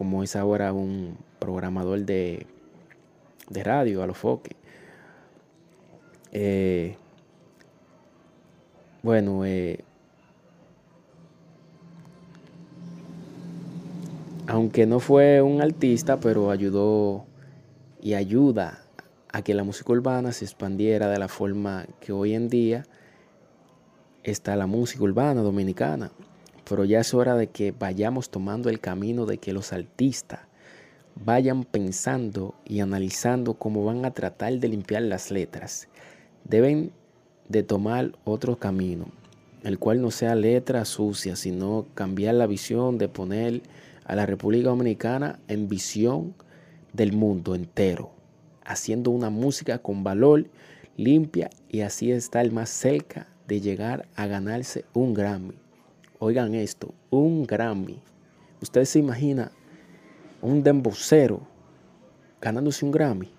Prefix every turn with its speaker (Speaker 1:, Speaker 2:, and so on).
Speaker 1: como es ahora un programador de, de radio, a los foques. Eh, bueno, eh, aunque no fue un artista, pero ayudó y ayuda a que la música urbana se expandiera de la forma que hoy en día está la música urbana dominicana. Pero ya es hora de que vayamos tomando el camino de que los artistas vayan pensando y analizando cómo van a tratar de limpiar las letras. Deben de tomar otro camino, el cual no sea letra sucia, sino cambiar la visión de poner a la República Dominicana en visión del mundo entero, haciendo una música con valor, limpia y así estar más cerca de llegar a ganarse un Grammy. Oigan esto, un Grammy. Usted se imagina un dembocero ganándose un Grammy.